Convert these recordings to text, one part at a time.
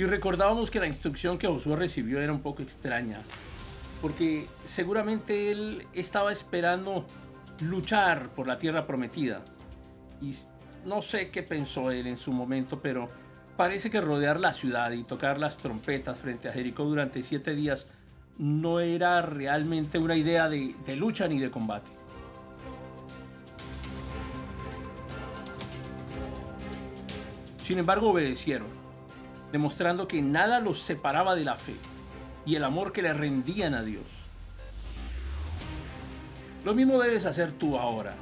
Y recordábamos que la instrucción que Josué recibió era un poco extraña, porque seguramente él estaba esperando luchar por la tierra prometida. Y no sé qué pensó él en su momento, pero parece que rodear la ciudad y tocar las trompetas frente a Jericó durante siete días no era realmente una idea de, de lucha ni de combate. Sin embargo, obedecieron, demostrando que nada los separaba de la fe y el amor que le rendían a Dios. Lo mismo debes hacer tú ahora.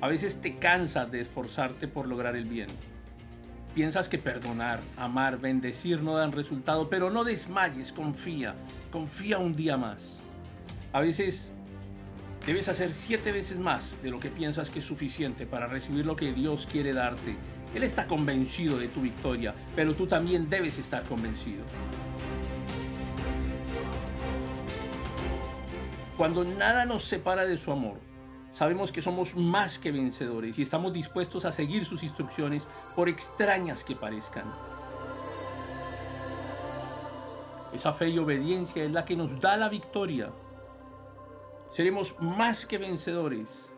A veces te cansas de esforzarte por lograr el bien. Piensas que perdonar, amar, bendecir no dan resultado, pero no desmayes, confía, confía un día más. A veces debes hacer siete veces más de lo que piensas que es suficiente para recibir lo que Dios quiere darte él está convencido de tu victoria, pero tú también debes estar convencido. Cuando nada nos separa de su amor, sabemos que somos más que vencedores y estamos dispuestos a seguir sus instrucciones por extrañas que parezcan. Esa fe y obediencia es la que nos da la victoria. Seremos más que vencedores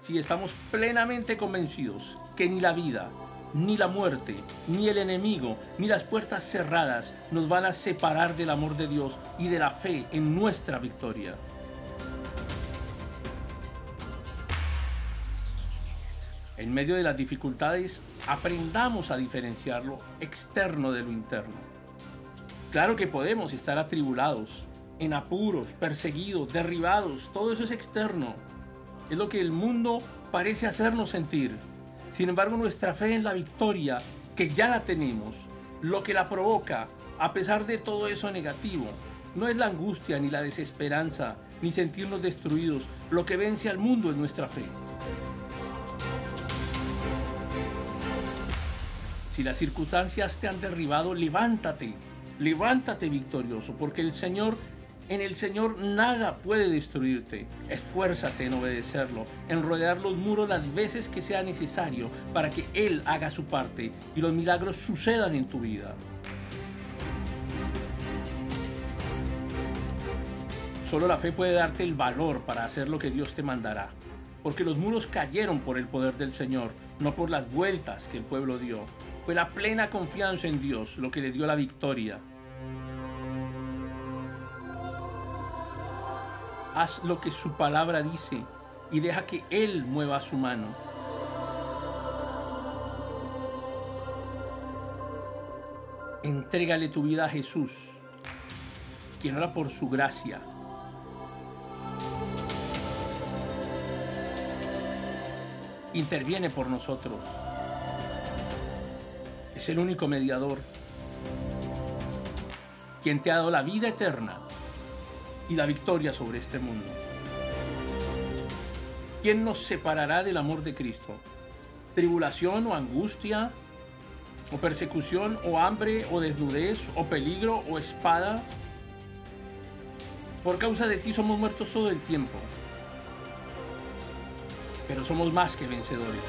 si estamos plenamente convencidos que ni la vida, ni la muerte, ni el enemigo, ni las puertas cerradas nos van a separar del amor de Dios y de la fe en nuestra victoria. En medio de las dificultades, aprendamos a diferenciar lo externo de lo interno. Claro que podemos estar atribulados, en apuros, perseguidos, derribados, todo eso es externo. Es lo que el mundo parece hacernos sentir. Sin embargo, nuestra fe en la victoria, que ya la tenemos, lo que la provoca, a pesar de todo eso negativo, no es la angustia ni la desesperanza, ni sentirnos destruidos. Lo que vence al mundo es nuestra fe. Si las circunstancias te han derribado, levántate, levántate victorioso, porque el Señor en el Señor nada puede destruirte. Esfuérzate en obedecerlo, en rodear los muros las veces que sea necesario para que Él haga su parte y los milagros sucedan en tu vida. Solo la fe puede darte el valor para hacer lo que Dios te mandará, porque los muros cayeron por el poder del Señor, no por las vueltas que el pueblo dio. Fue la plena confianza en Dios lo que le dio la victoria. Haz lo que su palabra dice y deja que Él mueva su mano. Entrégale tu vida a Jesús, quien ora por su gracia. Interviene por nosotros. Es el único mediador, quien te ha dado la vida eterna y la victoria sobre este mundo. ¿Quién nos separará del amor de Cristo? ¿Tribulación o angustia? ¿O persecución o hambre o desnudez o peligro o espada? Por causa de ti somos muertos todo el tiempo, pero somos más que vencedores.